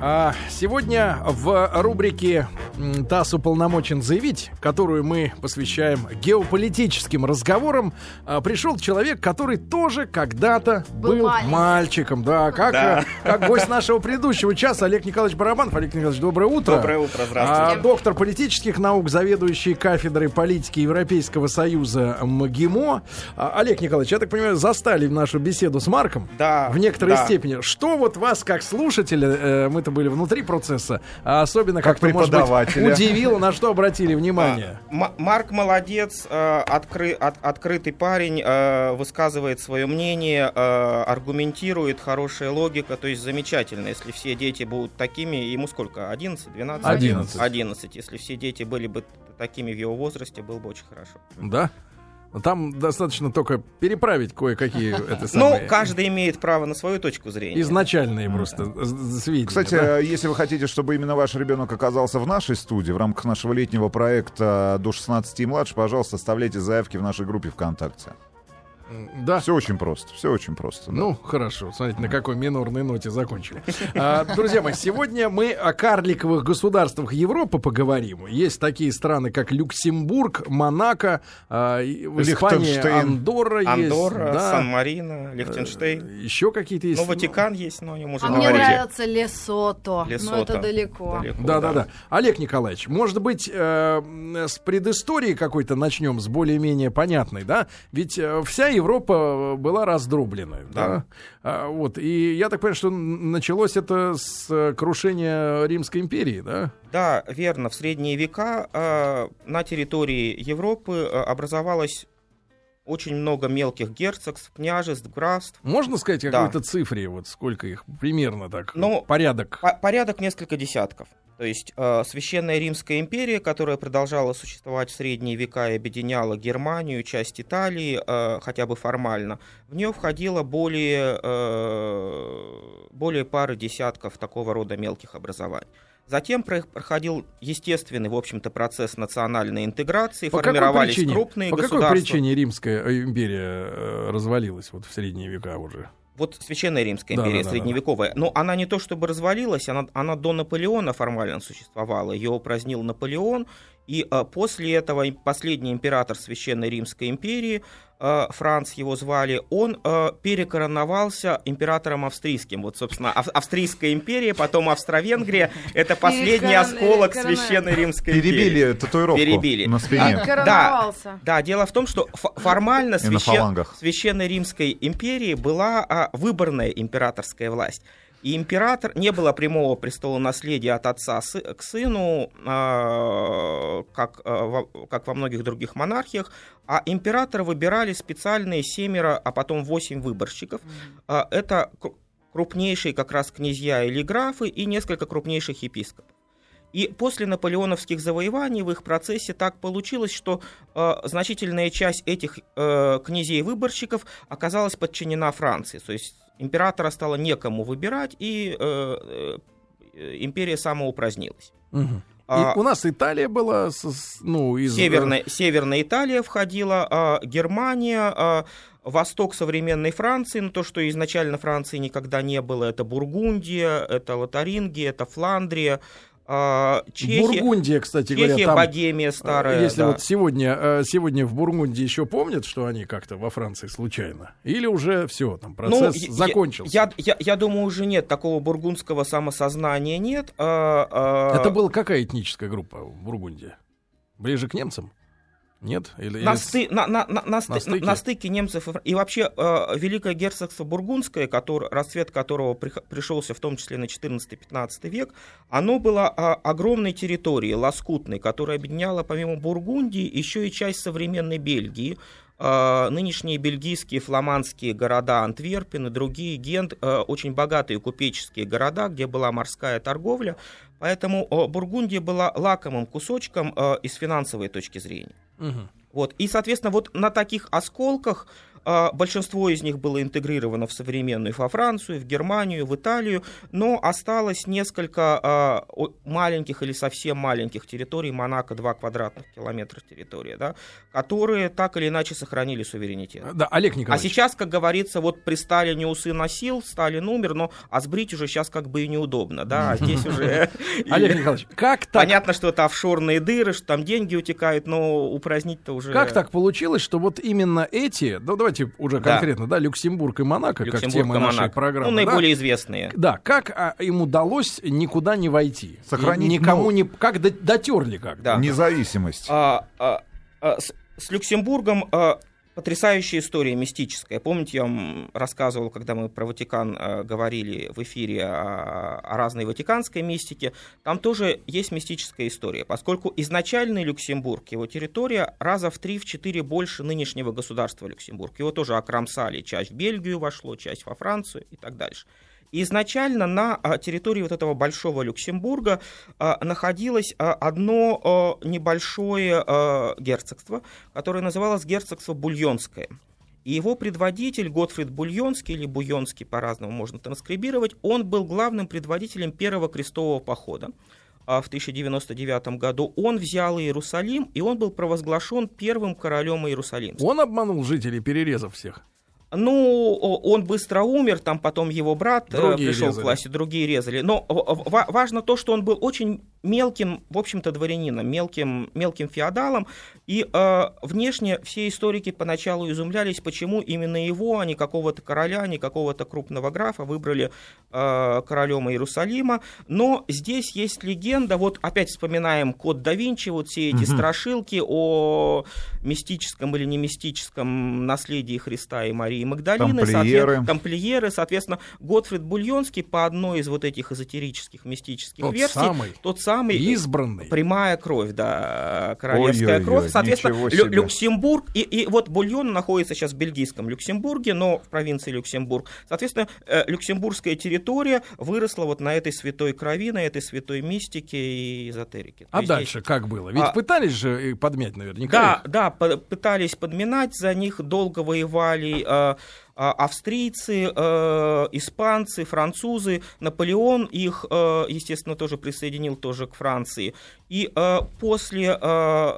А, сегодня в рубрике «ТАСС уполномочен заявить», которую мы посвящаем геополитическим разговорам, а, пришел человек, который тоже когда-то был, Был мальчиком. Да, как, Да. как гость нашего предыдущего часа Олег Николаевич Барабанов. Олег Николаевич, доброе утро. Доброе утро, А, здравствуйте. доктор политических наук, заведующий кафедрой политики Европейского союза МГИМО. А, Олег Николаевич, я так понимаю, застали нашу беседу с Марком. Да, В некоторой да. степени. Что вот вас, как слушателя, э, мы-то были внутри процесса, а особенно Как как-то, может преподавателя. удивило, на что обратили внимание? А, Марк молодец, э, откры- от- открытый парень, э, высказывает свое мнение, э, аргументирует, хорошая логика, то есть замечательно. Если все дети будут такими, ему сколько? 11, 12? 11. 11. Если все дети были бы такими в его возрасте, было бы очень хорошо. Да? Там достаточно только переправить кое-какие это Ну, самые каждый имеет право на свою точку зрения. изначальные просто сведения. Кстати, да? э, если вы хотите, чтобы именно ваш ребенок оказался в нашей студии, в рамках нашего летнего проекта до 16 и младше, пожалуйста, оставляйте заявки в нашей группе ВКонтакте. Да. Все очень просто, все очень просто. да. Ну, хорошо. Смотрите, на какой минорной ноте закончили. А, друзья мои, сегодня мы о карликовых государствах Европы поговорим. Есть такие страны, как Люксембург, Монако, а, и в Испании Лихтенштейн. Андорра есть. Андорра, да. Сан-Марино, Лихтенштейн. Э, Еще какие-то есть. Ну, Ватикан есть, но о нем уже А мне нравится Лесото. Но Лесото. это далеко. Далеко, Да, да, да. Олег Николаевич, может быть, э, с предыстории какой-то начнем, с более-менее понятной, да? Ведь э, вся Европа была раздроблена, да? Да. А, вот, и я так понимаю, что началось это с э, крушения Римской империи, да? Да, верно. В средние века э, на территории Европы э, образовалось очень много мелких герцогств, княжеств, графств. Можно сказать о Да. какой-то цифре, вот сколько их примерно так, Ну, порядок? По- порядок несколько десятков. То есть э, Священная Римская империя, которая продолжала существовать в средние века и объединяла Германию, часть Италии, э, хотя бы формально, в нее входило более, э, более пары десятков такого рода мелких образований. Затем про- проходил естественный, в общем-то, процесс национальной интеграции, По какой формировались причине, крупные по какой государства. причине Римская э, империя э, развалилась вот в средние века уже? Вот Священная Римская Да, империя да, да, да, средневековая, но она не то чтобы развалилась, она, она до Наполеона формально существовала. Ее упразднил Наполеон, и э, после этого последний император Священной Римской империи, Франц его звали, он э, перекороновался императором австрийским. Вот, собственно, Ав- Австрийская империя, потом Австро-Венгрия, это последний осколок Священной Римской империи. Перебили татуировку Перебили. на спине. Короновался. Да, дело в том, что формально священ-. Священной Римской империи была а, выборная императорская власть. И император не было прямого престола наследия от отца к сыну, а, как, а, как во многих других монархиях, а императора выбирали специальные семеро, а потом восемь выборщиков. А, это кру- крупнейшие как раз князья или графы и несколько крупнейших епископов. И после наполеоновских завоеваний в их процессе так получилось, что э, значительная часть этих э, князей-выборщиков оказалась подчинена Франции. То есть императора стало некому выбирать, и э, э, империя самоупразднилась. А- И у нас Италия была, ну, из... Северная, Северная Италия входила, а, Германия, а, восток современной Франции, ну то, что изначально Франции никогда не было, это Бургундия, это Лотарингия, это Фландрия, Чехия, Бургундия, кстати говоря, Чехия, там... Богемия старая. Если да. вот сегодня, э, сегодня в Бургундии еще помнят, что они как-то во Франции случайно? Или уже все, там процесс Ну, закончился? Я, я, я думаю, уже нет такого бургундского самосознания нет. а, а, Это была какая этническая группа в Бургундии? Ближе к немцам? Нет? Или, на, или сты- на, на, на, на, сты- на стыке? на стыке немцев и, и вообще э, Великое герцогство Бургундское, который, расцвет которого прих- пришелся в том числе на 14-15 век, оно было а, огромной территорией, лоскутной, которая объединяла помимо Бургундии еще и часть современной Бельгии, э, нынешние бельгийские фламандские города Антверпен и другие Гент, э, очень богатые купеческие города, где была морская торговля, поэтому э, Бургундия была лакомым кусочком э, из финансовой точки зрения. Мгм. Вот. И, соответственно, вот на таких осколках большинство из них было интегрировано в современную во Францию, в Германию, в Италию, но осталось несколько а, маленьких или совсем маленьких территорий, Монако 2 квадратных километра территории, да, которые так или иначе сохранили суверенитет. Да, Олег А Николаевич. сейчас, как говорится, вот при Сталине усы носил, Сталин умер, но а сбрить уже сейчас как бы и неудобно, да, а здесь уже... Олег Николаевич, как так, Понятно, что это офшорные дыры, что там деньги утекают, но упразднить-то уже... как так получилось, что вот именно эти, ну давайте уже Да. конкретно, да, Люксембург и Монако, как Люксембург тема и нашей Монако. программы. Ну, да? наиболее известные. Да, как а, им удалось никуда не войти? Сохранить, И никому ну, не... Как до- дотерли как? Да. Независимость. А, а, а, с, с Люксембургом а, потрясающая история мистическая. Помните, я вам рассказывал, когда мы про Ватикан а, говорили в эфире о, о разной ватиканской мистике. Там тоже есть мистическая история, поскольку изначальный Люксембург, его территория раза в 3-4 больше нынешнего государства Люксембург. Его тоже окромсали. Часть в Бельгию вошло, часть во Францию и так дальше. Изначально на а, территории вот этого большого Люксембурга а, находилось а, одно небольшое герцогство, которое называлось герцогство Бульонское. И его предводитель Готфрид Бульонский, или Буйонский, по-разному можно транскрибировать, он был главным предводителем первого крестового похода в 1099 году. Он взял Иерусалим, и он был провозглашен первым королем Иерусалимским. Он обманул жителей, перерезав всех. Ну, он быстро умер, там потом его брат э, Другие пришел резали. к власти, другие резали. Но в- в- важно то, что он был очень мелким, в общем-то, дворянином, мелким, мелким феодалом. И э, внешне все историки поначалу изумлялись, почему именно его, а не какого-то короля, а не какого-то крупного графа выбрали э, королем Иерусалима. Но здесь есть легенда, вот опять вспоминаем Код да Винчи, вот все эти Мгм. страшилки о мистическом или не мистическом наследии Христа и Марии Магдалины. Тамплиеры. соответ- Тамплиеры, соответственно, Готфрид Бульонский по одной из вот этих эзотерических мистических Тот версий, самый тот самый избранный. прямая кровь, да, королевская Ой-ой-ой, кровь. Соответственно, Лю-. Люксембург, и, и вот Бульон находится сейчас в бельгийском Люксембурге, но в провинции Люксембург. Соответственно, э, люксембургская территория выросла вот на этой святой крови, на этой святой мистике и эзотерике. А есть дальше как было? Ведь А- пытались же подмять наверняка. да, их. да, пытались подминать, за них долго воевали э, австрийцы, э, испанцы, французы. Наполеон их, э, естественно, тоже присоединил тоже к Франции. И э, после э,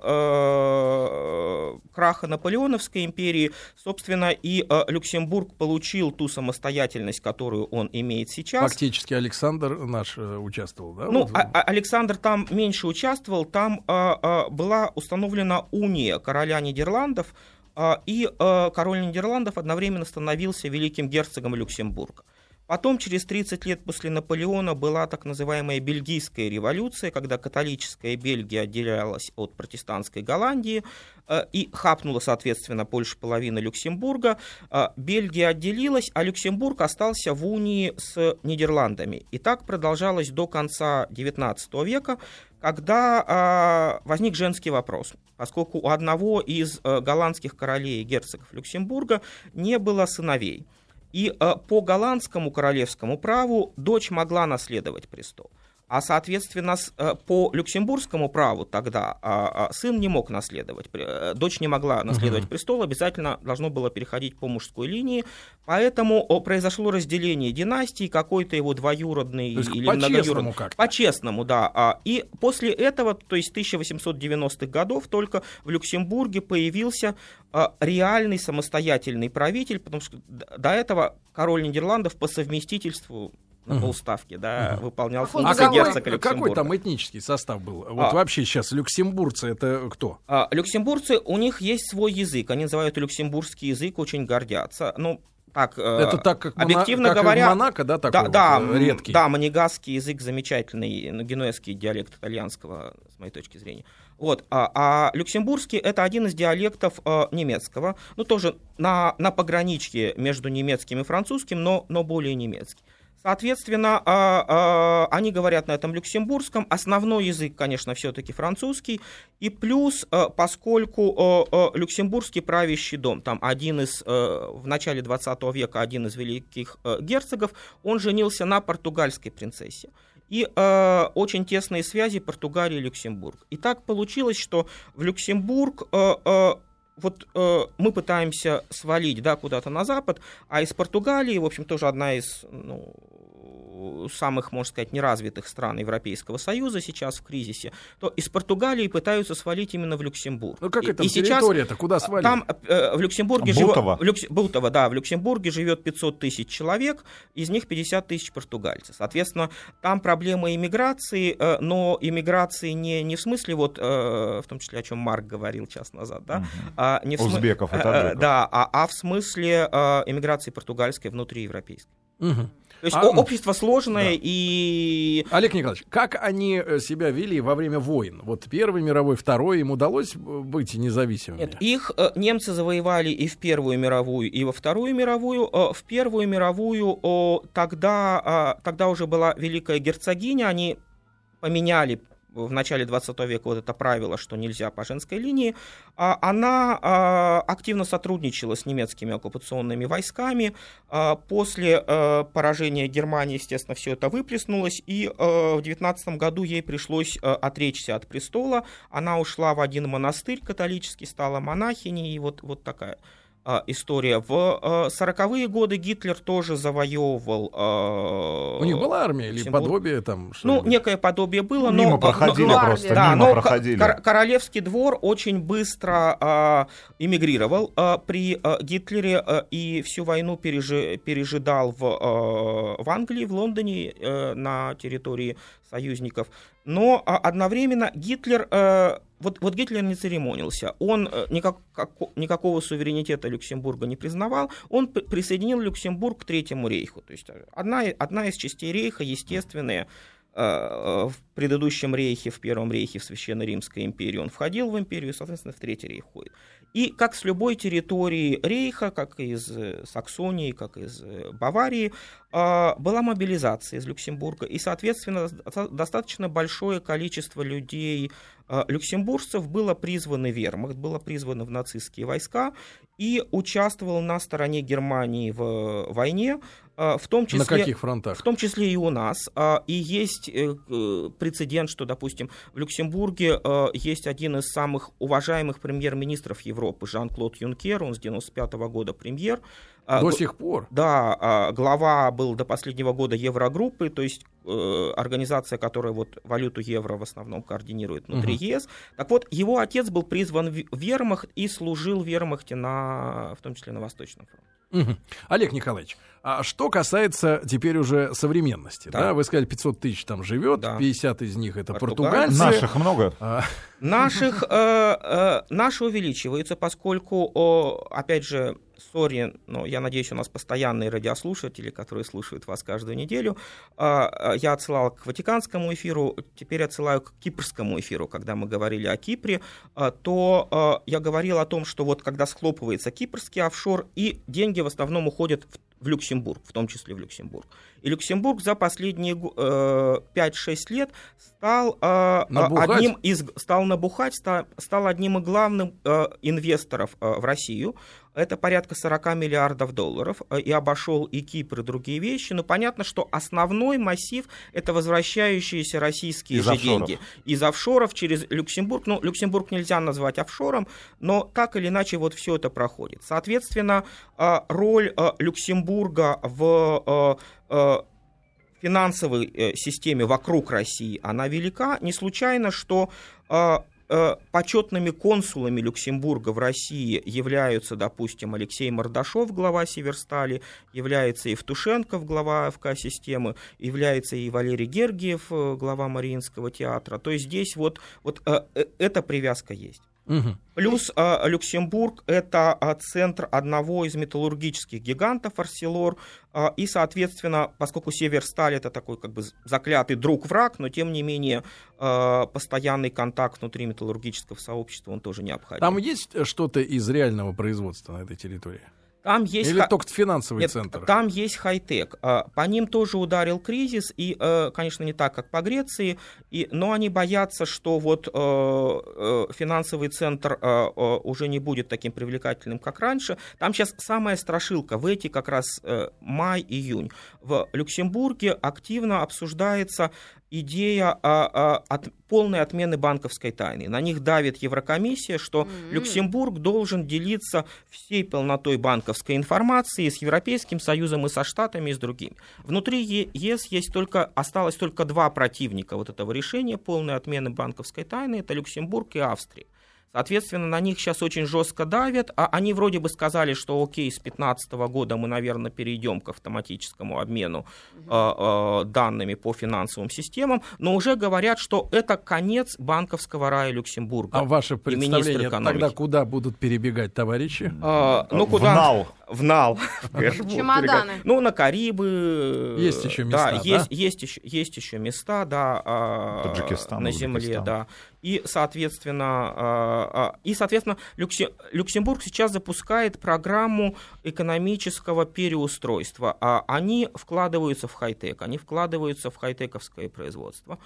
э, краха Наполеоновской империи, собственно, и э, Люксембург получил ту самостоятельность, которую он имеет сейчас. Фактически Александр наш э, участвовал, да? Ну, а- а- Александр там меньше участвовал, там была установлена уния короля Нидерландов, и а, король Нидерландов одновременно становился великим герцогом Люксембурга. Потом, через 30 лет после Наполеона, была так называемая Бельгийская революция, когда католическая Бельгия отделялась от протестантской Голландии э, и хапнула, соответственно, больше половины Люксембурга. Э, Бельгия отделилась, а Люксембург остался в унии с Нидерландами. И так продолжалось до конца XIX века, когда а, возник женский вопрос, поскольку у одного из э, голландских королей и герцогов Люксембурга не было сыновей. И э, по голландскому королевскому праву дочь могла наследовать престол. А, соответственно, э, по люксембургскому праву тогда а, а, сын не мог наследовать, э, дочь не могла наследовать престол, обязательно должно было переходить по мужской линии. Поэтому произошло разделение династии, какой-то его двоюродный То есть или по-честному многоюродный. как-то. По-честному, да. А, И после этого, то есть 1890-х годов, только в Люксембурге появился реальный самостоятельный правитель, потому что до этого король Нидерландов по совместительству на Мгм. полставки, да, выполнял А А функции какой- герцога какой, Люксембурга. какой там этнический состав был? Вот А. вообще сейчас люксембургцы это кто? А, Люксембургцы, у них есть свой язык, они называют люксембургский язык, очень гордятся. Ну, так, э, это так как, объективно как говоря, Монако, да, такой да, вот, да, э, редкий. да, манигасский язык замечательный, ну, генуэзский диалект итальянского, с моей точки зрения. Вот, а, а люксембургский это один из диалектов э, немецкого, ну тоже на, на пограничке между немецким и французским, но, но более немецкий. Соответственно, а, а, они говорят на этом люксембургском. Основной язык, конечно, все-таки французский. И плюс, э, поскольку люксембургский правящий дом, там один из, в начале 20 века один из великих герцогов, он женился на португальской принцессе. И э, очень тесные связи Португалии и Люксембург. И так получилось, что в Люксембург э, э, вот э, мы пытаемся свалить, да, куда-то на запад, а из Португалии, в общем, тоже одна из, ну, самых, можно сказать, неразвитых стран Европейского Союза сейчас в кризисе, то из Португалии пытаются свалить именно в Люксембург. Ну как и, это и сейчас территория-то, куда свалить? Там э, в Люксембурге Бутово. живет... В Люкс... Бутово, да, в Люксембурге живет 500 тысяч человек, из них 50 тысяч португальцев. Соответственно, там проблема иммиграции, э, но иммиграции не, не в смысле, вот, э, в том числе, о чем Марк говорил час назад, да, а не в смы- Узбеков и э, э, таджиков. Да, а, а в смысле э, иммиграции португальской внутриевропейской. Мгм. То есть А, ну, общество сложное да. и Олег Николаевич, как они э, себя вели во время войн? Вот Первой мировой, Второй, им удалось э, быть независимыми? Нет, их э, немцы завоевали и в Первую мировую, и во Вторую мировую. В Первую мировую тогда, э, тогда уже была Великая Герцогиня, они поменяли в начале 20 века вот это правило, что нельзя по женской линии, А она а, активно сотрудничала с немецкими оккупационными войсками. А, После поражения Германии, естественно, все это выплеснулось, и в 19 году ей пришлось отречься от престола. Она ушла в один монастырь католический, стала монахиней, и вот, вот такая история. В э, 40-е годы Гитлер тоже завоевывал... э, У них была армия или подобие там? Ну, некое подобие было, но... Мимо проходили но- просто, Да, мимо но проходили. кор- Королевский двор очень быстро а, эмигрировал а, при а, Гитлере а, и всю войну пережи- пережидал в, а, в Англии, в Лондоне, э, на территории союзников. Но а, одновременно Гитлер, э, вот, вот Гитлер не церемонился, он э, никак, како- никакого суверенитета Люксембурга не признавал, он присоединил Люксембург к Третьему рейху. То есть э, одна, одна из частей рейха, естественная, э, в предыдущем рейхе, в Первом рейхе, в Священной Римской империи он входил в империю, соответственно, в Третий рейх входит. И как с любой территории рейха, как из э, Саксонии, как из э, Баварии, э, была мобилизация из Люксембурга. И, соответственно, доста- достаточно большое количество людей, э, люксембуржцев, было призвано в вермахт, было призвано в нацистские войска и участвовал на стороне Германии в войне, э, в том числе... На каких фронтах? В том числе и у нас. А, И есть э, прецедент, что, допустим, в Люксембурге э, есть один из самых уважаемых премьер-министров Европы, Жан-Клод Юнкер, он с 95 года премьер. А, До сих пор. Да, а, глава был до последнего года Еврогруппы, то есть э, организация, которая вот валюту евро в основном координирует внутри Мгм. ЕС. Так вот, его отец был призван в вермахт и служил в вермахте, на, в том числе на Восточном фронте. Олег Николаевич, а что касается теперь уже современности, да, Да. вы сказали, 500 тысяч там живет, Да. 50 из них это Португальцы. португальцы. Наших много? А, Наших, э, э, наши увеличиваются, поскольку, о, опять же, сори, но я надеюсь, у нас постоянные радиослушатели, которые слушают вас каждую неделю. А, а, Я отсылал к Ватиканскому эфиру, теперь отсылаю к Кипрскому эфиру, когда мы говорили о Кипре, а, то я говорил о том, что вот когда схлопывается кипрский офшор, и деньги в основном уходят в в Люксембург, в том числе в Люксембург. И Люксембург за последние э, 5-6 лет стал э, Набухать? одним из стал набухать, ста- стал одним из главных э, инвесторов э, в Россию. Это порядка 40 миллиардов долларов э, и обошел и Кипр и другие вещи. Но понятно, что основной массив это возвращающиеся российские Из же офшоров. деньги из офшоров через Люксембург. Ну, Люксембург нельзя назвать офшором, но так или иначе вот все это проходит. Соответственно, э, роль э, Люксембурга в финансовой системе вокруг России, она велика. Не случайно, что почетными консулами Люксембурга в России являются, допустим, Алексей Мордашов, глава Северстали, является Евтушенков, глава АФК-системы, является и Валерий Гергиев, э, глава Мариинского театра. То есть здесь вот, вот э, э, эта привязка есть. Плюс э, Люксембург это э, центр одного из металлургических гигантов Арселор, э, и, соответственно, поскольку Северсталь это такой как бы заклятый друг-враг, но тем не менее э, постоянный контакт внутри металлургического сообщества он тоже необходим. Там есть что-то из реального производства на этой территории? Там есть Или ха- только финансовый Нет, центр? там есть хай-тек. А, По ним тоже ударил кризис, и, э, конечно, не так, как по Греции, и, но они боятся, что вот э, э, финансовый центр уже не будет таким привлекательным, как раньше. Там сейчас самая страшилка в эти как раз май-июнь. В Люксембурге активно обсуждается идея а, а, от полной отмены банковской тайны. На них давит Еврокомиссия, что М. Люксембург должен делиться всей полнотой банковской информации с Европейским Союзом и со Штатами и с другими. Внутри ЕС есть только, осталось только два противника вот этого решения полной отмены банковской тайны. Это Люксембург и Австрия. Соответственно, на них сейчас очень жестко давят, а они вроде бы сказали, что окей, с 2015 года мы, наверное, перейдем к автоматическому обмену э, э, данными по финансовым системам, но уже говорят, что это конец банковского рая Люксембурга. А ваше представление тогда куда будут перебегать товарищи? А, ну, В куда? В нал. в Чемоданы. Ну, на Карибы. Есть еще да, места, есть, да? есть, еще, есть еще места, да, а, Таджикистан, на земле, Узбекистан. да. И, соответственно, а, а, и, соответственно Люксе- Люксембург сейчас запускает программу экономического переустройства. Они вкладываются в хай-тек, они вкладываются в хай-тековское производство.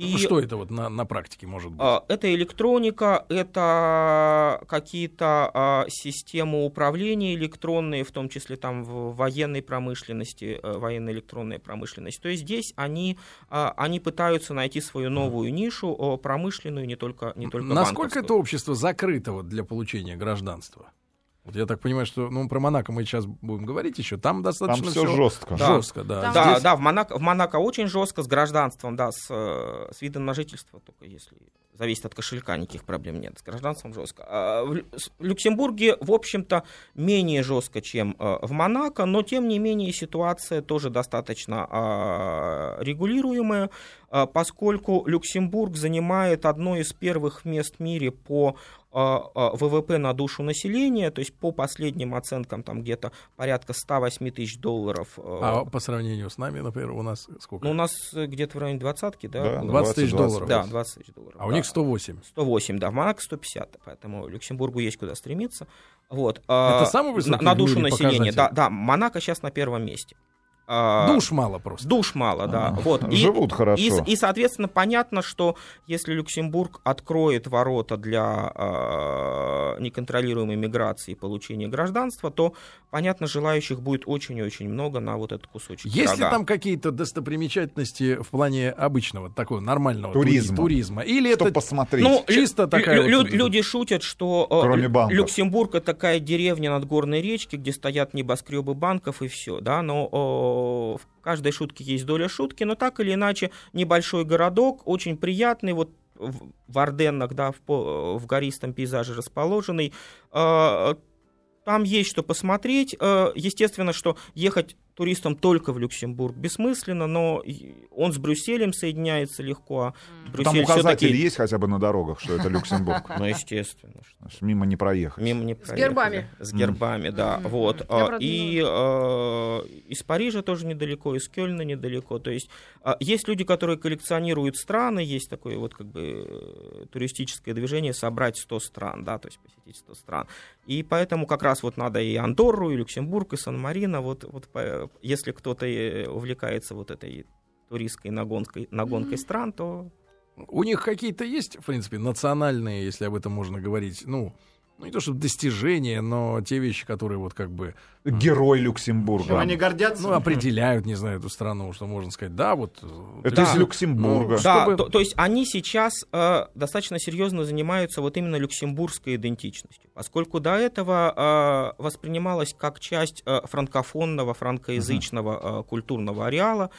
И что это вот на, на практике может быть? а, Это электроника, это какие-то а, системы управления электронные, в том числе там в военной промышленности, э, военная электронная промышленность. То есть здесь они, а, они пытаются найти свою новую нишу, о, промышленную, не только, не только Насколько это общество закрыто вот для получения гражданства? Вот я так понимаю, что ну, про Монако мы сейчас будем говорить еще. Там Там достаточно все всё жестко. Да. жестко, да. Там- Да, Здесь- да, в Монако, в Монако очень жестко с гражданством, да, с, э, с видом на жительство, только если зависит от кошелька, никаких проблем нет. С гражданством жестко. А в Люксембурге, в общем-то, менее жестко, чем э, в Монако, но тем не менее ситуация тоже достаточно а, регулируемая, а, поскольку Люксембург занимает одно из первых мест в мире по ВВП на душу населения, то есть по последним оценкам там где-то порядка 108 тысяч долларов. э, А по сравнению с нами, например, у нас сколько? ну, у нас э, где-то в районе двадцатки, да? Да, было? 20 тысяч 20, долларов. Да, 20 тысяч долларов. А у да. них 108. 108, да, в Монако 150, поэтому Люксембургу есть куда стремиться. Вот. а, Это самый высокий на, на душу населения, да, да, Монако сейчас на первом месте. А, Душ мало просто. Душ мало, да. Ага. Вот. И, Живут хорошо. и, и, соответственно, понятно, что если Люксембург откроет ворота для э, неконтролируемой миграции и получения гражданства, то, понятно, желающих будет очень и очень много на вот этот кусочек Есть ли пирога. там какие-то достопримечательности в плане обычного, такого нормального тури- Туризма. туризма? Или Что это посмотреть? Ну, чисто лю- такая лю- вот- люди шутят, что э, Кроме банков. Люксембург это такая деревня над горной речки, где стоят небоскребы банков и все, да, но в каждой шутке есть доля шутки, но так или иначе небольшой городок, очень приятный, вот в Орденнах, да, в, в гористом пейзаже расположенный. Э, Там есть что посмотреть. Э, Естественно, что ехать туристам только в Люксембург бессмысленно, но он с Брюсселем соединяется легко. а Там Брюссель указатели всё-таки- есть хотя бы на дорогах, что это Люксембург. Ну, естественно. Мимо не проехать. Мимо не С гербами. С гербами, да. Вот. А, И э, из Парижа тоже недалеко, из Кёльна недалеко. То есть а, есть люди, которые коллекционируют страны, есть такое вот как бы э, туристическое движение собрать 100 стран, да, то есть посетить 100 стран. И поэтому как раз вот надо и Андорру, и Люксембург, и Сан-Марино. Вот, вот если кто-то э, увлекается вот этой туристской нагонкой, нагонкой стран, то У них какие-то есть, в принципе, национальные, если об этом можно говорить, ну, ну не то чтобы достижения, но те вещи, которые вот как бы, Герой Чем Люксембурга. они гордятся? ну, определяют, не знаю, эту страну, что можно сказать, да, вот... э, Это ты- из Люксембурга. Ну, Да, чтобы- то, то есть они сейчас э, достаточно серьезно занимаются вот именно люксембургской идентичностью, поскольку до этого э, воспринималась как часть э, франкофонного, франкоязычного э, культурного ареала.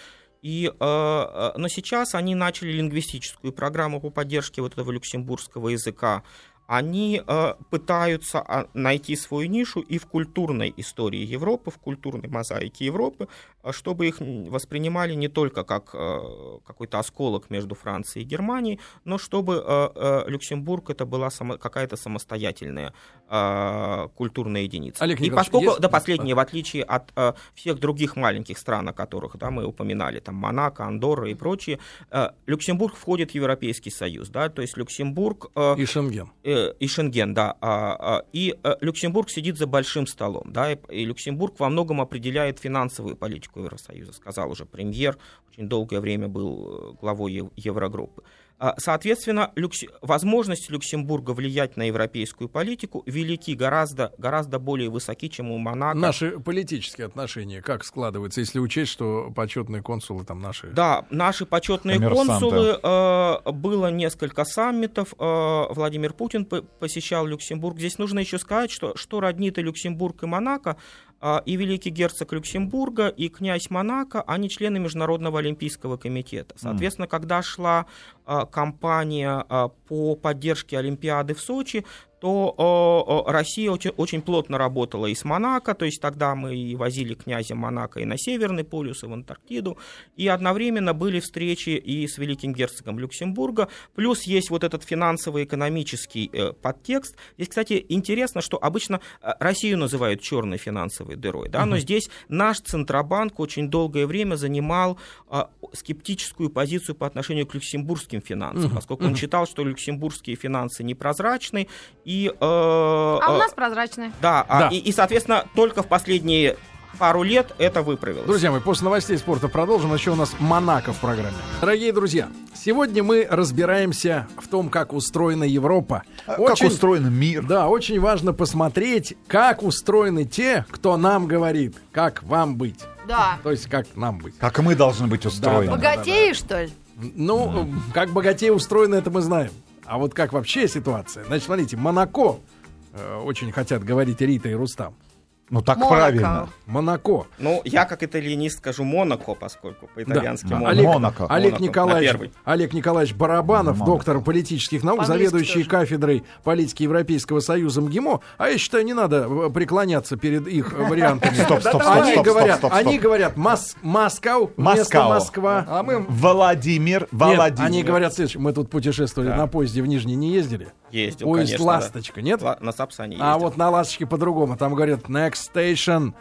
И, э, э, но сейчас они начали лингвистическую программу по поддержке вот этого люксембургского языка. Они э, пытаются а, найти свою нишу и в культурной истории Европы, в культурной мозаике Европы, а чтобы их воспринимали не только как э, какой-то осколок между Францией и Германией, но чтобы э, э, Люксембург это была само- какая-то самостоятельная э, культурная единица. Олег и поскольку, есть- да, последнее, в отличие от э, всех других маленьких стран, о которых да, мы упоминали, там Монако, Андорра и прочие, э, Люксембург входит в Европейский Союз, да, то есть Люксембург э, И Шенген. э, и Шенген, да, а, а, и э, Люксембург сидит за большим столом, да, и, Люксембург во многом определяет финансовую политику Евросоюза, сказал уже премьер, очень долгое время был э, главой Ев- Еврогруппы. А, Соответственно, люкс- возможности Люксембурга влиять на европейскую политику велики, гораздо, гораздо более высоки, чем у Монако. Наши политические отношения как складываются, если учесть, что почетные консулы там наши? Да, наши почетные Коммерсанты. консулы, э, было несколько саммитов, э, Владимир Путин по- посещал Люксембург. Здесь нужно еще сказать, что, что роднит и Люксембург, и Монако, и великий герцог Люксембурга, и князь Монако, они члены Международного олимпийского комитета. Соответственно, когда шла э, кампания э, по поддержке Олимпиады в Сочи, то Россия очень, очень плотно работала и с Монако, то есть тогда мы и возили князя Монако и на Северный полюс, и в Антарктиду, и одновременно были встречи и с великим герцогом Люксембурга, плюс есть вот этот финансово-экономический э, подтекст. Здесь, кстати, интересно, что обычно э, Россию называют черной финансовой дырой, да, но здесь наш Центробанк очень долгое время занимал э, скептическую позицию по отношению к люксембургским финансам, поскольку он считал, что люксембургские финансы непрозрачны, и... э, А у э, нас прозрачные. да, а, Да. И, и, соответственно, только в последние пару лет это выправилось. Друзья мои, после новостей спорта продолжим. Еще у нас Монако в программе. Дорогие друзья, сегодня мы разбираемся в том, как устроена Европа. А Как устроен мир? Да, очень важно посмотреть, как устроены те, кто нам говорит, как вам быть. Да. То есть, как нам быть. Как мы должны быть устроены? Да, Богатеешь, что ли? Ну, как богатее устроено, это мы знаем. А вот как вообще ситуация? Значит, смотрите, Монако, э, очень хотят говорить Рита и Рустам. Ну так Монако. правильно. Монако. Ну, я как итальянист скажу Монако, поскольку по-итальянски Да. Монако. Олег, Монако. Олег, Монако, на Николаевич. Олег Николаевич Барабанов, Монако. доктор политических наук, По-английски заведующий тоже. кафедрой политики Европейского союза МГИМО. А я считаю, не надо э, преклоняться перед их вариантами. Стоп, стоп, стоп, Они говорят, они говорят Мос- Москва вместо Москва. А мы Владимир, Владимир. они говорят следующее. Мы тут путешествовали на поезде в Нижний, не ездили? Ездил, Поезд конечно, да. «Ласточка», нет? Ла- На Сапсане А ездил. вот на «Ласточке» по-другому. Там говорят next station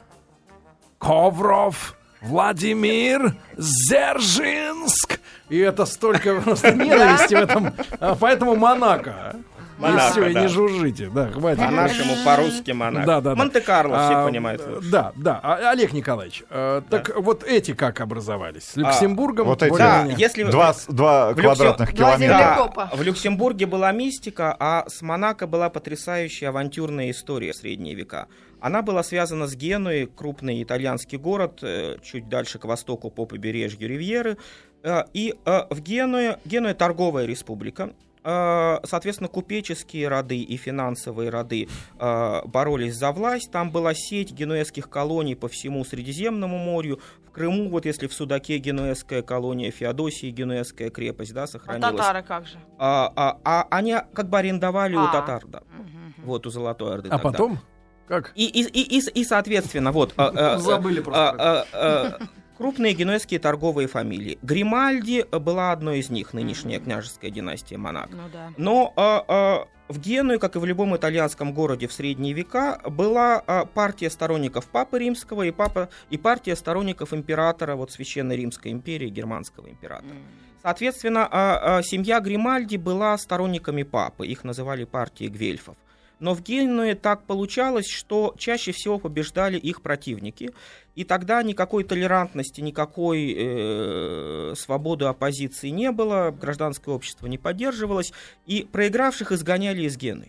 Ковров, Владимир, Зержинск. И это столько просто ненависти в этом. А, Поэтому Монако. И Монако, все, и да. не жужжите. Да, хватит. По-нашему, по-русски Монако. Да, да, да. Монте-Карло все А, понимают лучше. Да, да. А, Олег Николаевич, э, так вот эти как образовались? С Люксембургом? вот эти. Да, если... Два, два В Люксем- квадратных Два километра. Да, в Люксембурге была мистика, а с Монако была потрясающая авантюрная история средние века. Она была связана с Генуей, крупный итальянский город, э, чуть дальше к востоку по побережью Ривьеры. Э, И э, в Генуе, Генуя торговая республика, Соответственно, купеческие роды и финансовые роды э, боролись за власть. Там была сеть генуэзских колоний по всему Средиземному морю. В Крыму, вот если в Судаке генуэзская колония, Феодосии генуэзская крепость, да, А сохранилась. татары как же? А, а- а они как бы арендовали у А. татар, да. Мгм. Вот у Золотой Орды. А тогда. потом? Как? И, и, и, и, и, соответственно, вот... а, а, Забыли а, просто. Крупные генуэзские торговые фамилии. Гримальди была одной из них, нынешняя княжеская династия Монако. Ну да. Но а, а, в Генуе, как и в любом итальянском городе в средние века, была а, партия сторонников Папы Римского и, папа, и партия сторонников императора, вот Священной Римской империи, германского императора. Соответственно, а, а, семья Гримальди была сторонниками папы, их называли партией гвельфов. Но в Генуе так получалось, что чаще всего побеждали их противники, и тогда никакой толерантности, никакой э, свободы оппозиции не было, гражданское общество не поддерживалось, и проигравших изгоняли из Гены.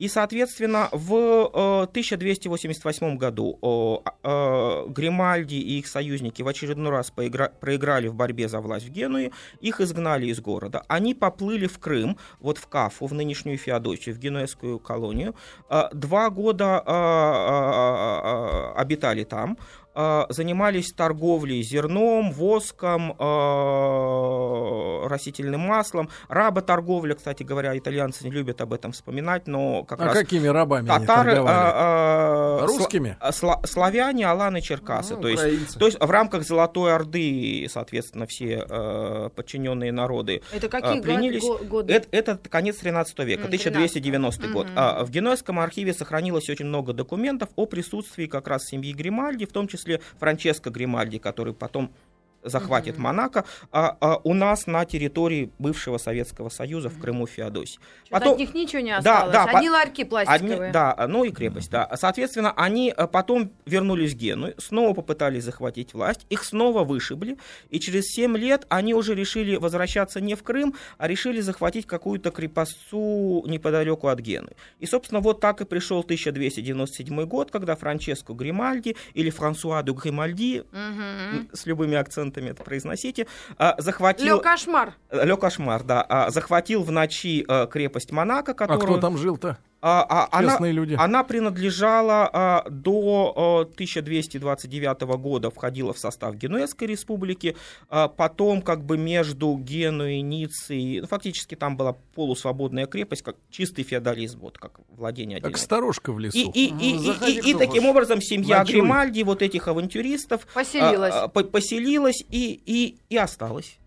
И, соответственно, в э, 1288 году э, э, Гримальди и их союзники в очередной раз проиграли в борьбе за власть в Генуе, их изгнали из города. Они поплыли в Крым, вот в Кафу, в нынешнюю Феодосию, в генуэзскую колонию. Э, Два года э, э, э, обитали там, э, занимались торговлей зерном, воском, э, растительным маслом. Работорговля, кстати говоря, итальянцы не любят об этом вспоминать, но как А раз какими рабами они татары, торговали? а, а, Русскими? сла- сла- славяне, аланы, черкасы. Ну, то, есть, то есть в рамках Золотой Орды, соответственно, все э, подчиненные народы Это какие принялись. го- годы? Это, это конец 13 века, М, 1290 год. Мгм. А, в Генуэзском архиве сохранилось очень много документов о присутствии как раз семьи Гримальди, в том числе Франческо Гримальди, который потом захватит Монако, а, а у нас на территории бывшего Советского Союза в Крыму Феодосии. Потом- от них ничего не Да, осталось. да, Одни по- ларьки пластиковые. Одни- да, ну и крепость, да. Соответственно, они э, потом вернулись в Гену, снова попытались захватить власть, их снова вышибли, и через 7 лет они уже решили возвращаться не в Крым, а решили захватить какую-то крепостцу неподалеку от Гены. И, собственно, вот так и пришел 1297 год, когда Франческо Гримальди или Франсуа де Гримальди, Мгм. с любыми акцентами это произносите, а, захватил... Лё кошмар. Ле Кошмар, да, а, захватил в ночи э, крепость Монако, А которую... кто там жил-то? А, а, она, Честные люди. она принадлежала а, до а, 1229 года, входила в состав Генуэзской республики, а, потом как бы между Генуей и Ниццей, ну, фактически там была полусвободная крепость, как чистый феодализм, вот как владение Как отдельной. сторожка в лесу. И, и, и, и- Заходи, и- и кто таким образом семья Ночуй. Гримальди, вот этих авантюристов, Поселилась. а, а, по- поселилась и, и, и осталась.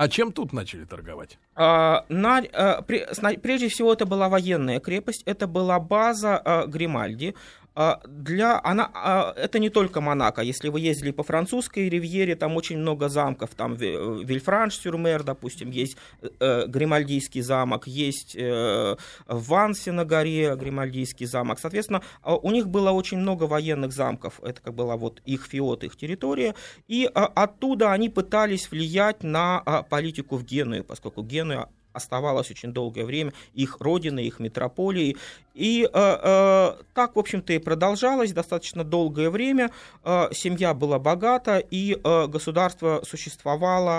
А чем тут начали торговать? А, на- а, сна- прежде всего, это была военная крепость, это была база а, Гримальди. А, Для, она, а, это не только Монако. Если вы ездили по французской ривьере, там очень много замков. Там Ве- Вильфранш-Сюрмер, допустим, есть э, Гримальдийский замок, есть э, в Вансе на горе Гримальдийский замок. Соответственно, а, у них было очень много военных замков. Это как была вот их фиот, их территория. И оттуда они пытались влиять на политику в Генуе, поскольку Генуя оставалась очень долгое время их родиной, их метрополией. И э, э, так, в общем-то, и продолжалось достаточно долгое время. Э, семья была богата, и э, государство существовало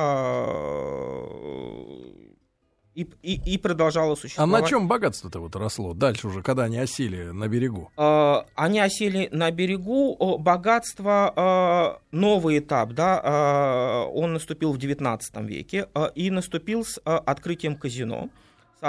э, и, и, и продолжало А существовать. на чем богатство-то вот росло? Дальше уже, когда они осели на берегу. Э, они осели на берегу, богатство, э, новый этап, да, э, он наступил в XIX веке э, и наступил с э, открытием казино.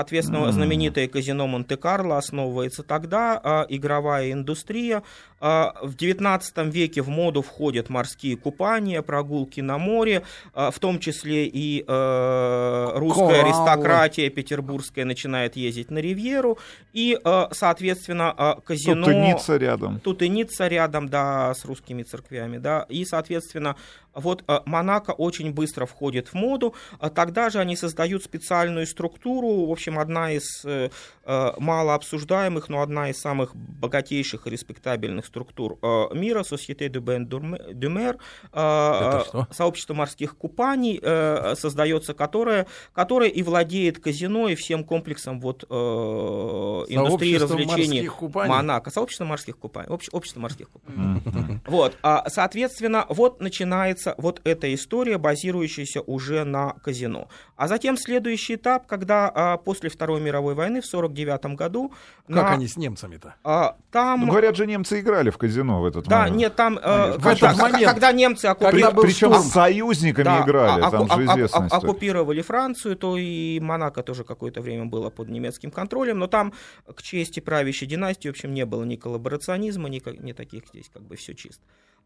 Соответственно, М. знаменитое казино Монте-Карло основывается тогда, а игровая индустрия. А, В XIX веке в моду входят морские купания, прогулки на море, а, в том числе и э, русская Кораллы. аристократия петербургская начинает ездить на Ривьеру, и, э, соответственно, а, казино... Тут Ницца рядом. Тут и Ницца рядом, да, с русскими церквями, да, и, соответственно, вот э, Монако очень быстро входит в моду, а тогда же они создают специальную структуру, в общем, одна из э, э, мало обсуждаемых, но одна из самых богатейших и респектабельных структур э, мира, Société de Bain du Mer, э, что? сообщество морских купаний, э, создается, которое, которое и владеет казино и всем комплексом вот, э, индустрии развлечений? Монако, сообщество морских купаний, общ- общество морских купаний. Вот, а, соответственно, вот начинается вот эта история, базирующаяся уже на казино. А затем следующий этап, когда а, после Второй мировой войны в 49 году Как на- они с немцами-то? а, там... Ну, говорят же, немцы играли в казино в этот да, момент. нет, там, э, В когда, момент. когда немцы оккупировали... был Причем с союзниками Да, играли, а- там оку- же а- известная а- история. оккупировали Францию, то и Монако тоже какое-то время было под немецким контролем, но там к чести правящей династии, в общем, не было ни коллаборационизма, ни, ни таких здесь как бы все чисто.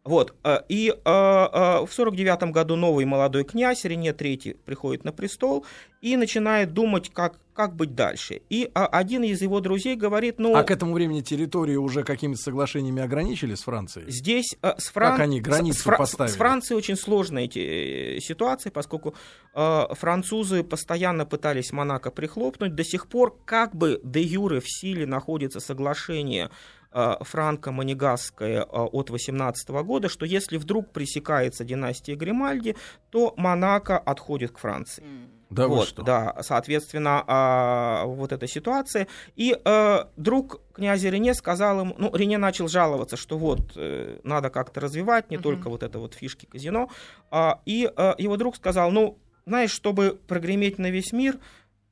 Вот, э, и э, э, в 49 году новый молодой князь Рене III приходит на престол и начинает думать, как, как быть дальше. И один из его друзей говорит, ну... А к этому времени территории уже какими-то соглашениями ограничили с Францией? Здесь с, Фран- Как они границу с, Фра- поставили? с Францией очень сложная эти, ситуация, поскольку французы постоянно пытались Монако прихлопнуть. До сих пор как бы де юре в силе находится соглашение э, франко-манегасское э, от 18 года, что если вдруг пресекается династия Гримальди, то Монако отходит к Франции. Да вот, что? Да, соответственно, а, вот эта ситуация. И э, друг князя Рене сказал ему, ну, Рене начал жаловаться, что вот э, надо как-то развивать, не Мгм. только вот это вот фишки казино. А, и его друг сказал, ну, знаешь, чтобы прогреметь на весь мир,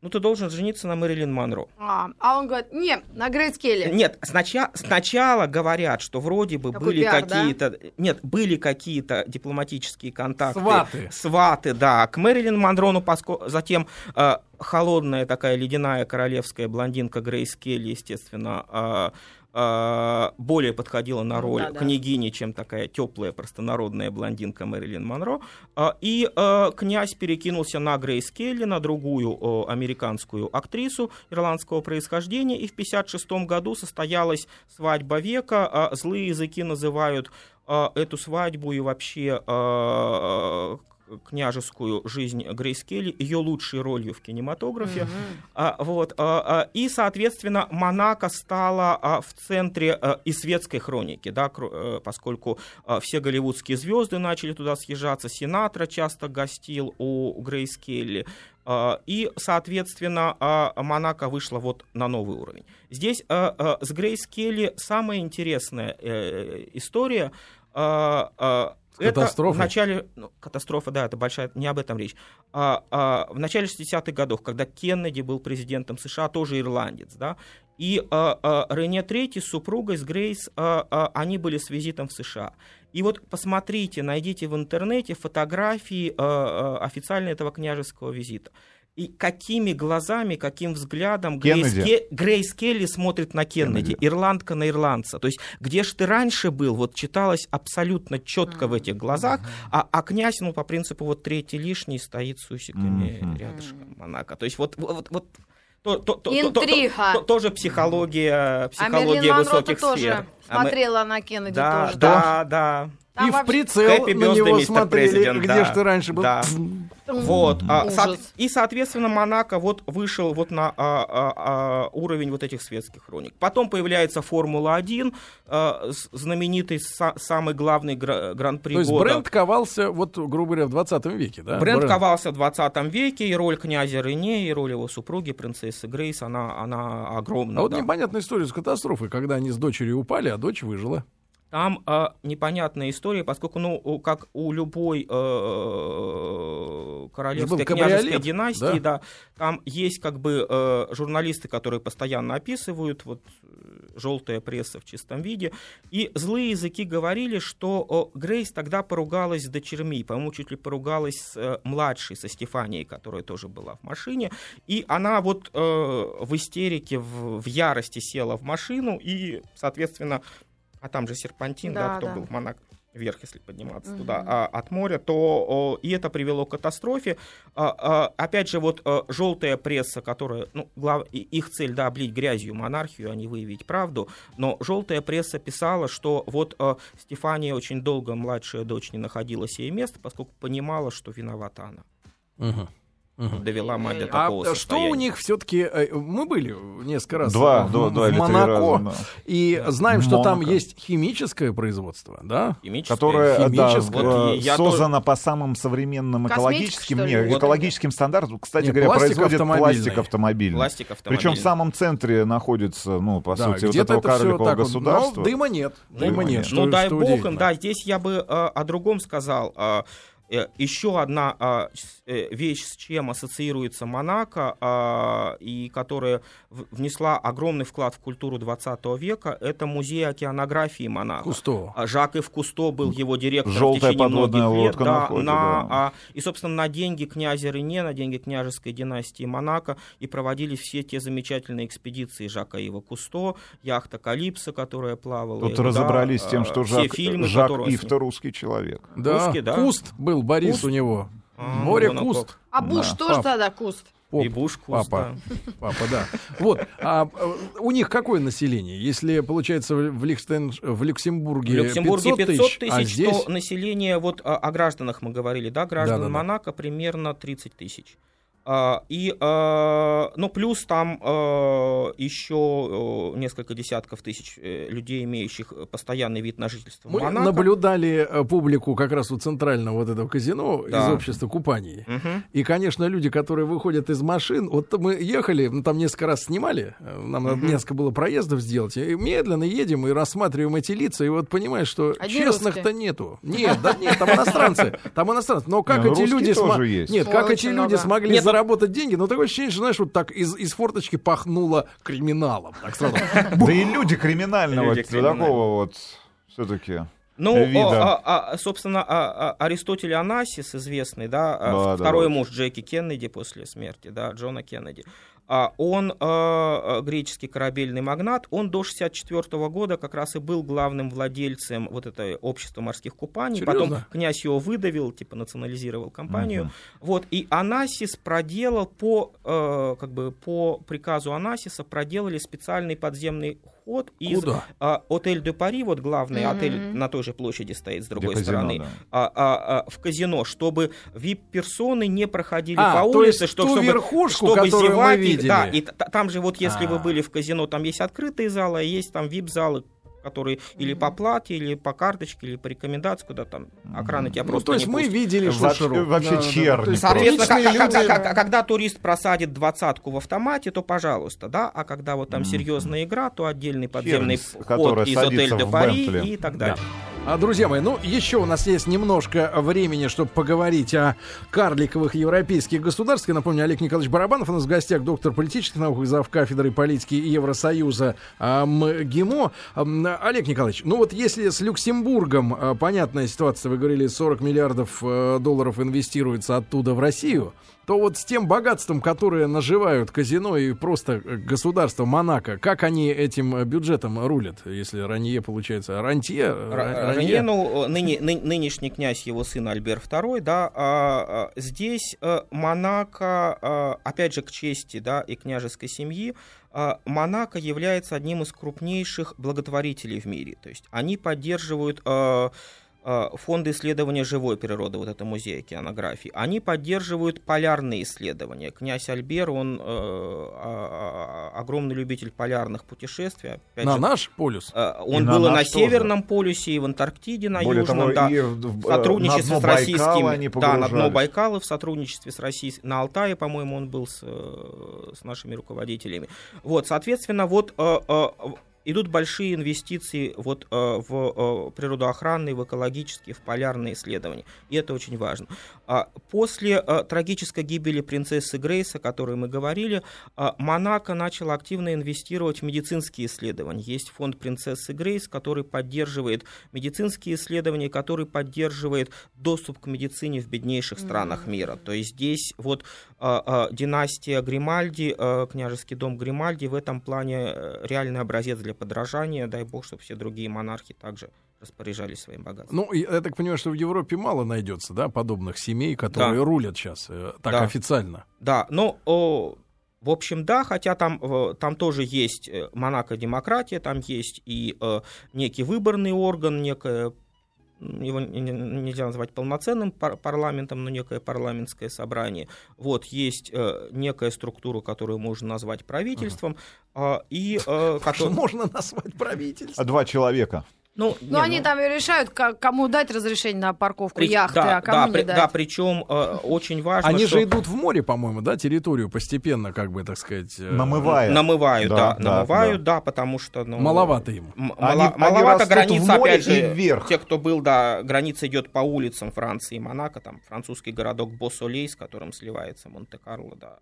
ну, ты должен жениться на Мэрилин Монро. А, а он говорит, не, на Грейс Келли. Нет, сначала, сначала говорят, что вроде бы Такой были пиар, да? какие-то... Нет, были какие-то дипломатические контакты. Сваты. Сваты, да. К Мэрилин Монро, ну, поско- затем э, холодная такая ледяная королевская блондинка Грейс Келли, естественно, э, более подходила на роль да, да. княгини, чем такая теплая простонародная блондинка Мэрилин Монро. Э, И э, князь перекинулся на Грейс Келли, на другую американскую актрису ирландского происхождения, и в 1956 году состоялась свадьба века. А Злые языки называют эту свадьбу и вообще княжескую жизнь Грейс Келли, ее лучшей ролью в кинематографе. А, вот, а, а, и, соответственно, Монако стала а, в центре а, и светской хроники, да, кро- э, поскольку а, все голливудские звезды начали туда съезжаться, Синатра часто гостил у Грейс Келли. А, И, соответственно, а, Монако вышла вот на новый уровень. Здесь с Грейс Келли самая интересная э, история. А, а, Это катастрофой? в начале... ну, катастрофа, да, это большая... Не об этом речь. А, а, в начале 60-х годов, когда Кеннеди был президентом США, тоже ирландец, да, и а, а, Рене Третий с супругой, с Грейс, а, а, они были с визитом в США. И вот посмотрите, найдите в интернете фотографии а, а, официально этого княжеского визита. И какими глазами, каким взглядом Грейс. Ке- Грейс Келли смотрит на Кеннеди, Кеннеди. ирландка на ирландца. То есть, где ж ты раньше был, вот читалось абсолютно четко в этих глазах, а, а князь, ну, по принципу, вот третий лишний стоит с усиками Мгм. рядышком Монако. То есть, вот, вот, вот то- то- то- то- то- Интрига. то- тоже психология, А психология Монро высоких тоже сфер. А мы- смотрела на Кеннеди да, тоже. да, да. Там и в прицел Happy на birthday, него смотрели, President, где да. ж ты раньше был. Да. Вот, а, со- и, соответственно, Монако вот вышел вот на а, а, а, уровень вот этих светских хроник. Потом появляется Формула-1, а, знаменитый са- самый главный гра- гран-при То есть года. бренд ковался, вот, грубо говоря, в 20 веке, да? Бренд ковался в 20 веке, и роль князя Рене, и роль его супруги, принцессы Грейс, она, она огромна. А вот да. непонятная история с катастрофой, когда они с дочерью упали, а дочь выжила. Там э, непонятная история, поскольку, ну, как у любой э, королевской княжеской династии, да? да? там есть как бы э, журналисты, которые постоянно описывают вот желтая пресса в чистом виде, и злые языки говорили, что Грейс тогда поругалась с дочерьми, по-моему, чуть ли поругалась с э, младшей, со Стефанией, которая тоже была в машине, и она вот э, в истерике, в, в ярости села в машину, и, соответственно, а там же серпантин, да, Да, кто да. был в Монако вверх, если подниматься Мгм. туда а, от моря, то о, и это привело к катастрофе. А, а, опять же, вот а, желтая пресса, которая, ну, глав- их цель, да, облить грязью монархию, а не выявить правду, но желтая пресса писала, что вот а, Стефания очень долго, младшая дочь, не находила себе места, поскольку понимала, что виновата она. Мгм. Мгм. Довела мать до А такого что у состояния. них все-таки... Мы были несколько раз Два, в, два, два в Монако, раза, да. и знаем, что там Монако. есть химическое производство, да? Химическая Которая да, химическая. Вот э, я создана по самым современным экологическим, не, Вот. экологическим стандартам. Кстати Не, говоря, пластик производит автомобильный. пластик автомобильный. пластик Причем в самом центре находится, ну, по Да, сути, вот этого это карликового так вот, государства. Но дыма нет. Дыма, Дыма нет. нет. Ну дай бог им, удивительно. да, здесь я бы э, о другом сказал. Э, э, еще одна а, э, вещь, с чем ассоциируется Монако, а, и которая внесла огромный вклад в культуру 20 века, это музей океанографии Монако. Кусто. А Жак Ив Кусто был его директором Желтая в течение подводная многих лет. лодка да, на, да. и, собственно, на деньги князя Рене, на деньги княжеской династии Монако и проводились все те замечательные экспедиции Жака Ива Кусто, яхта Калипсо, которая плавала. Тут да, разобрались с тем, что Жак, фильмы, Жак которые он Ив то русский человек. Да, Русский, да? куст был Борис Куст? у него. А, Море куст. А Буш Да. тоже Пап. тогда куст? Поп. И Буш Куст, Папа. да. Папа, да. Вот. А у них какое население? Если, получается, в, в Лихтен- в В Люксембурге, Люксембурге 500 тысяч, а здесь... то население, вот о гражданах мы говорили, да, граждан. Монако примерно 30 тысяч. А, И, а, ну, плюс там а, еще а, несколько десятков тысяч э, людей, имеющих постоянный вид на жительство Мы Монако. наблюдали э, публику как раз у центрального вот этого казино Да. из общества купаний. Мгм. И, конечно, люди, которые выходят из машин, вот мы ехали, ну, там несколько раз снимали, э, нам надо Мгм. несколько было проездов сделать, и медленно едем и рассматриваем эти лица, и вот понимаешь, что Одни честных-то нету. Нет, да нет, там иностранцы, там иностранцы. Но как ну, эти люди... Нет, как эти люди много. смогли Нет, ну- заработать деньги, ну, такое ощущение, что, знаешь, вот так из, из форточки пахнуло криминалом. Так сразу. Да и люди криминального такого вот все-таки. Ну, вида. а, а, а, собственно, а, а, Аристотель Анасис, известный, да, а, Да, да, второй да. муж Джеки Кеннеди после смерти, да, Джона Кеннеди, Он, э, э, греческий корабельный магнат, он до 64 года как раз и был главным владельцем вот этой общества морских купаний. Серьезно? Потом князь его выдавил, типа национализировал компанию. Вот, и Анасис проделал по, э, как бы по приказу Анасиса проделали специальный подземный ход из Куда? а, отель де Пари, вот главный Мгм. отель на той же площади стоит с другой казино, стороны, да. а, а, а, в казино, чтобы вип-персоны не проходили А, по то улице, есть что, ту чтобы, верхушку, чтобы зеваки- видели. Да, и там же вот если А. вы были в казино, там есть открытые залы, а есть там вип-залы, которые или по плате, или по карточке, или по рекомендации, куда там охрана тебя Ну, просто то есть не мы пустит. видели Вообще- шушеру. вообще Да, да, да. черни Соответственно, как- люди- когда турист просадит двадцатку в автомате, то пожалуйста, да, а когда вот там серьезная игра, то отдельный подземный вход из отеля де в Пари и так далее. А, друзья мои, ну, еще у нас есть немножко времени, чтобы поговорить о карликовых европейских государствах. Я напомню, Олег Николаевич Барабанов у нас в гостях, доктор политических наук, зав. кафедры политики Евросоюза а, МГИМО. Олег Николаевич, ну вот если с Люксембургом а, понятная ситуация, вы говорили, 40 миллиардов э, долларов инвестируется оттуда в Россию, то вот с тем богатством, которое наживают казино и просто э, государство Монако, как они этим э, бюджетом рулят, если Ранье получается? Рантье? Ра- Ранье, ну, ныне- ны- нынешний князь, его сын Альбер II, да, а, а, здесь э, Монако, а, опять же, к чести, да, и княжеской семьи, а, Монако является одним из крупнейших благотворителей в мире. То есть они поддерживают а, а, фонды исследования живой природы, вот это музей океанографии, они поддерживают полярные исследования. Князь Альбер, он э, а- а- огромный любитель полярных путешествий. Опять На же, наш полюс. Э, Он на был и на наш тоже. Северном полюсе, и в Антарктиде, на Более Южном, того, да. и в- В сотрудничестве на с дно российскими, Байкала они да, на дно. Байкала, в сотрудничестве с российскими, на Алтае, по-моему, он был с, э, с нашими руководителями. Вот, соответственно, вот э, э, идут большие инвестиции вот э, в э, природоохранные, в экологические, в полярные исследования, и это очень важно. А После э, трагической гибели принцессы Грейс, о которой мы говорили, э, Монако начал активно инвестировать в медицинские исследования. Есть фонд принцессы Грейс, который поддерживает медицинские исследования, который поддерживает доступ к медицине в беднейших странах мира. То есть здесь вот э, э, династия Гримальди, э, княжеский дом Гримальди в этом плане реальный образец для подражания. Дай бог, чтобы все другие монархи также распоряжались своим богатством. Ну, я так понимаю, что в Европе мало найдется, да, подобных семей, которые Да. рулят сейчас так Да. официально. Да, но о, в общем, да, хотя там, э, там тоже есть э, Монако-демократия, там есть и э, некий выборный орган, некое его нельзя назвать полноценным пар- парламентом, но некое парламентское собрание. Вот есть э, некая структура, которую можно назвать правительством, а, и э, Что кото- можно назвать правительством? А Два человека. Ну, Ну, они ну, там и решают, ка- кому дать разрешение на парковку при- яхты, да, а кому да, не при- дать. да, причем э, очень важно, Они что же идут в море, по-моему, да, территорию постепенно, как бы, так сказать. э, Намывая. намывают, Да, да, да, намывают, да, потому что ну, Маловато им. М- Они- мало- они маловато граница, море опять же, и вверх. те, кто был, да, граница идет по улицам Франции и Монако, там французский городок Боссолей, с которым сливается Монте-Карло, да,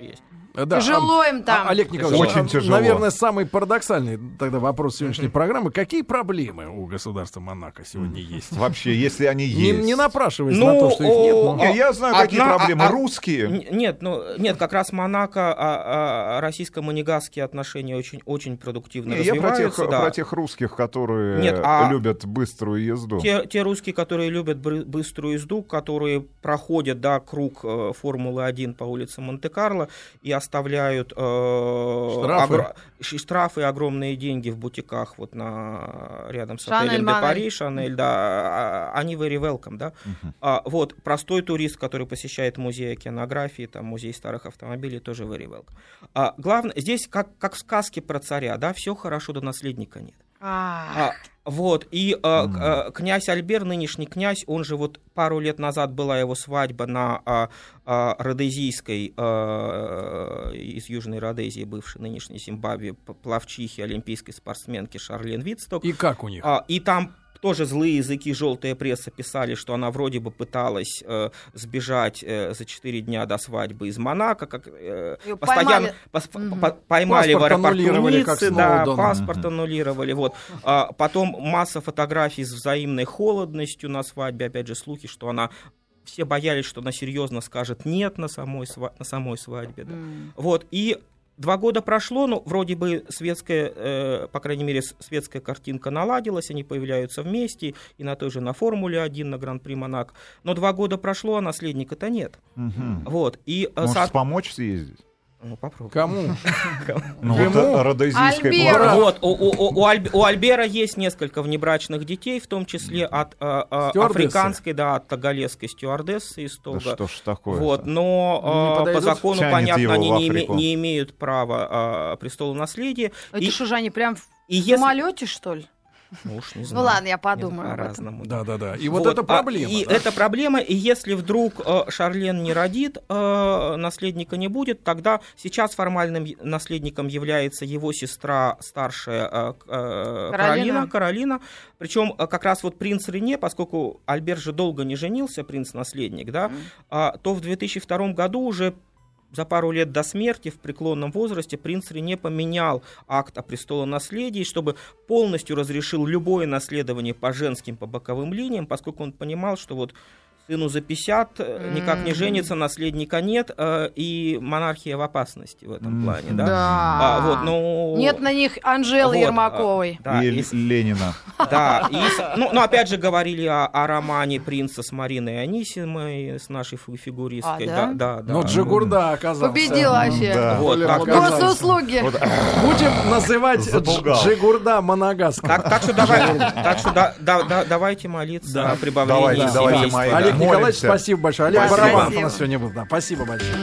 есть. Э, да, Тяжело а- им там. а, Олег Николаевич, Очень а, тяжело. наверное, самый парадоксальный тогда вопрос сегодняшней программы. Какие проблемы у государства Монако сегодня есть? Вообще, если они Не, есть. не напрашиваясь Ну, на то, что их нет. но- Не, я знаю, какие проблемы. а- а- Русские. Нет, ну, нет, как раз Монако, а, а, российско-монегасские отношения очень, очень продуктивно Не, я про тех, развиваются. да. про тех русских, которые Нет, а- любят быструю езду. Те, те русские, которые любят быструю езду, которые проходят да, круг э, Формулы-1 по улице Монте-Карло и оставляют э, Штрафы? ш- штрафы и огромные деньги в бутиках вот на, рядом с Шанель, отелем де Манель. Пари, Шанель, да, а- они very welcome, да. А, вот, простой турист, который посещает музей океанографии, там, музей старых автомобилей, тоже very welcome. А, главное, здесь как, как в сказке про царя, да, все хорошо, до наследника нет. А, А, вот, и э, к- э, князь Альбер, нынешний князь, он же вот пару лет назад была его свадьба на а, а, родезийской, э, из Южной Родезии, бывшей нынешней Зимбабве, п- пловчихи, олимпийской спортсменки Шарлен Витсток. И как у них? А, и там тоже злые языки, желтая пресса писали, что она вроде бы пыталась э, сбежать э, за 4 дня до свадьбы из Монако, как э, постоянно поймали. пос- по- поймали Паспорт в аэропорту Ниццы, да, паспорт аннулировали, вот. А, потом масса фотографий с взаимной холодностью на свадьбе, опять же слухи, что она все боялись, что она серьезно скажет нет на самой, сва- на самой свадьбе. да. М. Вот, и два года прошло, ну, вроде бы светская, э, по крайней мере, светская картинка наладилась, они появляются вместе, и на той же, на Формуле-1, на Гран-при Монак. Но два года прошло, а наследника-то нет. Мгм. Вот, и... э, Может, со- помочь съездить? Ну, попробуй. Кому? Ну, э, Альберт. кладбище. Вот, у, у- у- у Альб- у Альбера есть несколько внебрачных детей, в том числе от э, э, африканской, да, от тагалесской стюардессы из Да Тога. что ж такое? Вот, но Не э, по закону, Тянет понятно, они не, име- Африку. не имеют права э, престола наследия. Это И- что же они прям в И если... самолете, что ли? Ну, уж не Ну знаю. ладно, я подумаю об этом. По-разному. Да, да, да. И вот, это а, проблема. и да? это проблема, и если вдруг э, Шарлен не родит, э, наследника не будет, тогда сейчас формальным наследником является его сестра старшая э, э, Каролина. Каролина. Каролина. Причем э, как раз вот принц Рене, поскольку Альберт же долго не женился, принц-наследник, да, а, то в 2002 году уже за пару лет до смерти в преклонном возрасте принц Рене поменял акт о престолонаследии, чтобы полностью разрешил любое наследование по женским, по боковым линиям, поскольку он понимал, что вот сыну за 50 э, никак не женится, наследника нет, э, и монархия в опасности в этом плане, да? Да. А, вот, ну, Нет на них Анжелы вот, Ермаковой. а, да, И и Ленина. да, и, ну, ну, опять же говорили о, о романе принца с Мариной Анисимой, с нашей фи- фигуристкой. А, да? да, да. Но да. Джигурда оказался. Победил вообще. Да. Вот, так. Госуслуги. Вот, Будем называть Запугал. Дж- Джигурда Манагаском. Так, так что, давай, так что да, да, да, давайте молиться Да. о прибавлении Давайте, давайте, мои. Николаевич, спасибо большое. Олег. Барабанов у нас сегодня был. Да, спасибо большое.